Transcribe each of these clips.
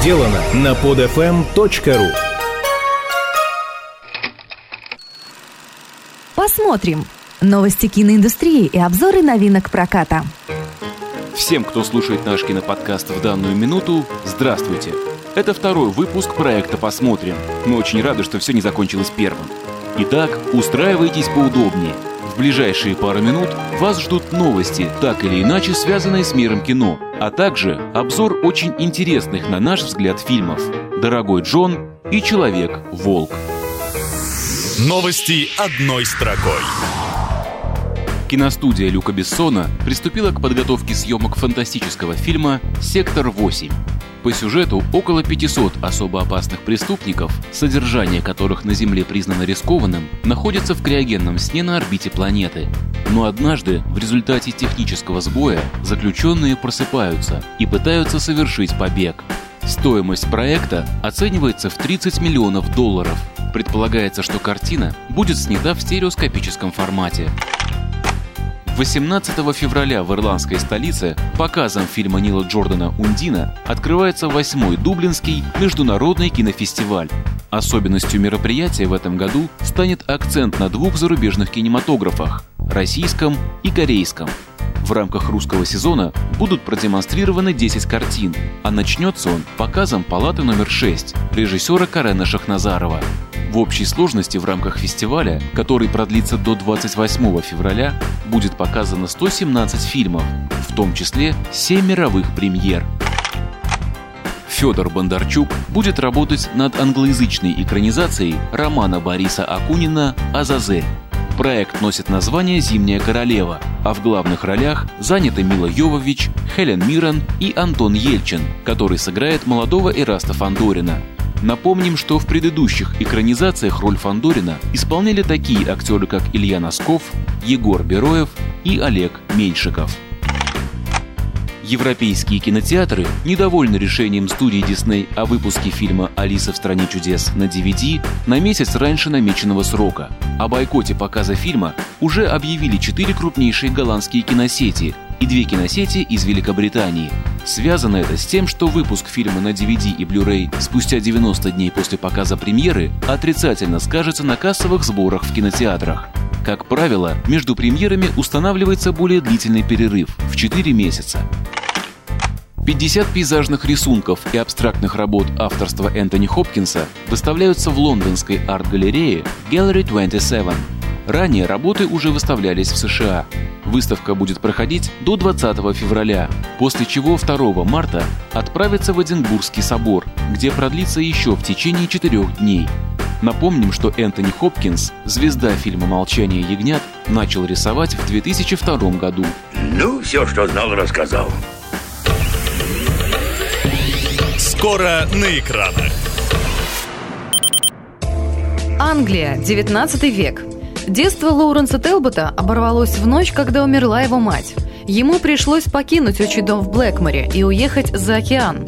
сделано на podfm.ru Посмотрим. Новости киноиндустрии и обзоры новинок проката. Всем, кто слушает наш киноподкаст в данную минуту, здравствуйте. Это второй выпуск проекта «Посмотрим». Мы очень рады, что все не закончилось первым. Итак, устраивайтесь поудобнее. В ближайшие пару минут вас ждут новости, так или иначе связанные с миром кино, а также обзор очень интересных, на наш взгляд, фильмов «Дорогой Джон» и «Человек-волк». Новости одной строкой. Киностудия Люка Бессона приступила к подготовке съемок фантастического фильма «Сектор 8». По сюжету около 500 особо опасных преступников, содержание которых на Земле признано рискованным, находятся в криогенном сне на орбите планеты. Но однажды, в результате технического сбоя, заключенные просыпаются и пытаются совершить побег. Стоимость проекта оценивается в 30 миллионов долларов. Предполагается, что картина будет снята в стереоскопическом формате. 18 февраля в ирландской столице показом фильма Нила Джордана «Ундина» открывается восьмой Дублинский международный кинофестиваль. Особенностью мероприятия в этом году станет акцент на двух зарубежных кинематографах – российском и корейском. В рамках русского сезона будут продемонстрированы 10 картин, а начнется он показом «Палаты номер 6» режиссера Карена Шахназарова. В общей сложности в рамках фестиваля, который продлится до 28 февраля, будет показано 117 фильмов, в том числе 7 мировых премьер. Федор Бондарчук будет работать над англоязычной экранизацией романа Бориса Акунина «Азазель». Проект носит название «Зимняя королева», а в главных ролях заняты Мила Йовович, Хелен Мирон и Антон Ельчин, который сыграет молодого Эраста Фандорина. Напомним, что в предыдущих экранизациях роль Фандорина исполняли такие актеры, как Илья Носков, Егор Бероев и Олег Меньшиков. Европейские кинотеатры недовольны решением студии Disney о выпуске фильма «Алиса в стране чудес» на DVD на месяц раньше намеченного срока. О бойкоте показа фильма уже объявили четыре крупнейшие голландские киносети и две киносети из Великобритании. Связано это с тем, что выпуск фильма на DVD и Blu-ray спустя 90 дней после показа премьеры отрицательно скажется на кассовых сборах в кинотеатрах. Как правило, между премьерами устанавливается более длительный перерыв в 4 месяца. 50 пейзажных рисунков и абстрактных работ авторства Энтони Хопкинса выставляются в лондонской арт-галерее Gallery 27. Ранее работы уже выставлялись в США. Выставка будет проходить до 20 февраля, после чего 2 марта отправится в Эдинбургский собор, где продлится еще в течение четырех дней. Напомним, что Энтони Хопкинс, звезда фильма «Молчание ягнят», начал рисовать в 2002 году. Ну, все, что знал, рассказал. Скоро на экранах. Англия, 19 век. Детство Лоуренса Телбота оборвалось в ночь, когда умерла его мать. Ему пришлось покинуть отчий дом в Блэкморе и уехать за океан.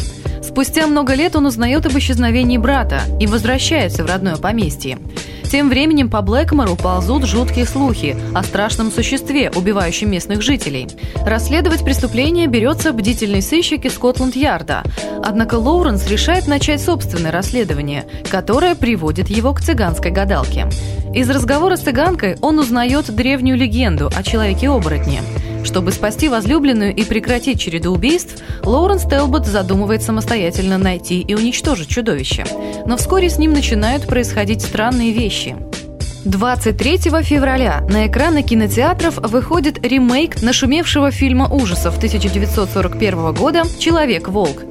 Спустя много лет он узнает об исчезновении брата и возвращается в родное поместье. Тем временем по Блэкмору ползут жуткие слухи о страшном существе, убивающем местных жителей. Расследовать преступление берется бдительный сыщик из Скотланд-Ярда. Однако Лоуренс решает начать собственное расследование, которое приводит его к цыганской гадалке. Из разговора с цыганкой он узнает древнюю легенду о человеке-оборотне. Чтобы спасти возлюбленную и прекратить череду убийств, Лоуренс Телбот задумывает самостоятельно найти и уничтожить чудовище. Но вскоре с ним начинают происходить странные вещи. 23 февраля на экраны кинотеатров выходит ремейк нашумевшего фильма ужасов 1941 года «Человек-волк».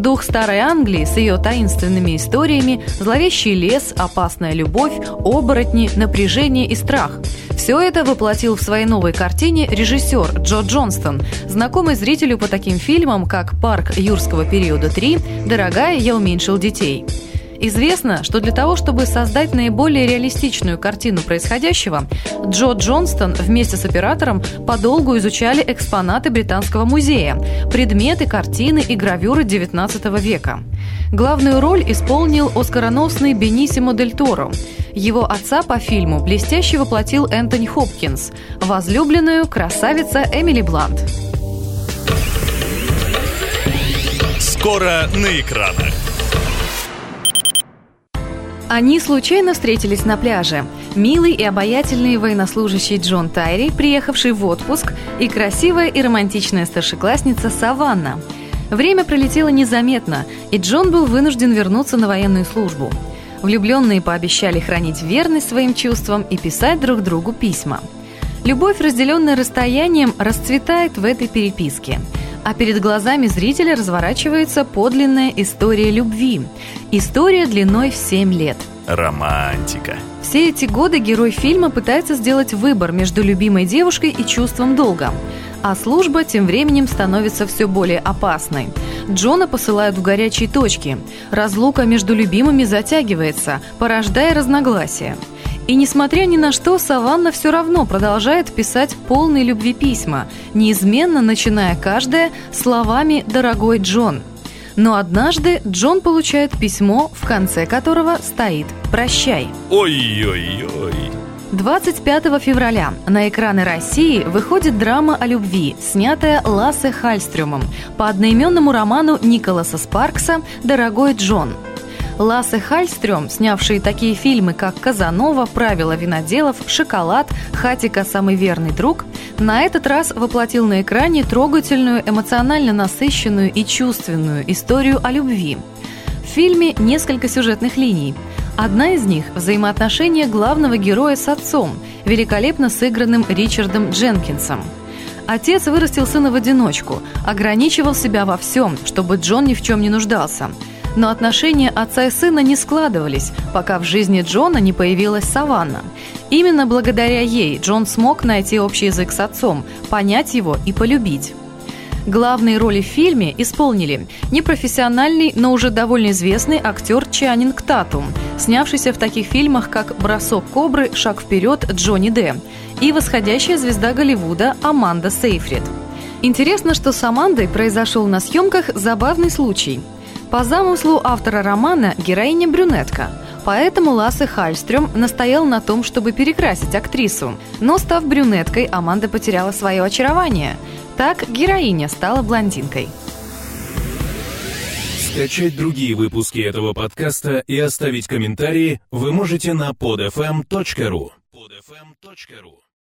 Дух старой Англии с ее таинственными историями, зловещий лес, опасная любовь, оборотни, напряжение и страх. Все это воплотил в своей новой картине режиссер Джо Джонстон, знакомый зрителю по таким фильмам, как «Парк юрского периода 3», «Дорогая, я уменьшил детей». Известно, что для того, чтобы создать наиболее реалистичную картину происходящего, Джо Джонстон вместе с оператором подолгу изучали экспонаты Британского музея, предметы, картины и гравюры XIX века. Главную роль исполнил оскароносный Бенисимо Дель Торо. Его отца по фильму блестяще воплотил Энтони Хопкинс, возлюбленную красавица Эмили Блант. Скоро на экранах. Они случайно встретились на пляже. Милый и обаятельный военнослужащий Джон Тайри, приехавший в отпуск, и красивая и романтичная старшеклассница Саванна. Время пролетело незаметно, и Джон был вынужден вернуться на военную службу. Влюбленные пообещали хранить верность своим чувствам и писать друг другу письма. Любовь, разделенная расстоянием, расцветает в этой переписке – а перед глазами зрителя разворачивается подлинная история любви. История длиной в 7 лет. Романтика. Все эти годы герой фильма пытается сделать выбор между любимой девушкой и чувством долга. А служба тем временем становится все более опасной. Джона посылают в горячие точки. Разлука между любимыми затягивается, порождая разногласия. И несмотря ни на что, Саванна все равно продолжает писать полные любви письма, неизменно начиная каждое словами «Дорогой Джон». Но однажды Джон получает письмо, в конце которого стоит «Прощай». Ой-ой-ой. 25 февраля на экраны России выходит драма о любви, снятая Лассе Хальстрюмом по одноименному роману Николаса Спаркса «Дорогой Джон». Лассе Хальстрём, снявший такие фильмы, как «Казанова», «Правила виноделов», «Шоколад», «Хатика. Самый верный друг», на этот раз воплотил на экране трогательную, эмоционально насыщенную и чувственную историю о любви. В фильме несколько сюжетных линий. Одна из них – взаимоотношения главного героя с отцом, великолепно сыгранным Ричардом Дженкинсом. Отец вырастил сына в одиночку, ограничивал себя во всем, чтобы Джон ни в чем не нуждался – но отношения отца и сына не складывались, пока в жизни Джона не появилась Саванна. Именно благодаря ей Джон смог найти общий язык с отцом, понять его и полюбить. Главные роли в фильме исполнили непрофессиональный, но уже довольно известный актер Чанинг Татум, снявшийся в таких фильмах, как «Бросок кобры», «Шаг вперед» Джонни Д. и восходящая звезда Голливуда Аманда Сейфрид. Интересно, что с Амандой произошел на съемках забавный случай – по замыслу автора романа героиня брюнетка, поэтому Лассе Хальстрём настоял на том, чтобы перекрасить актрису. Но став брюнеткой, Аманда потеряла свое очарование. Так героиня стала блондинкой. Скачать другие выпуски этого подкаста и оставить комментарии вы можете на podfm.ru. podfm.ru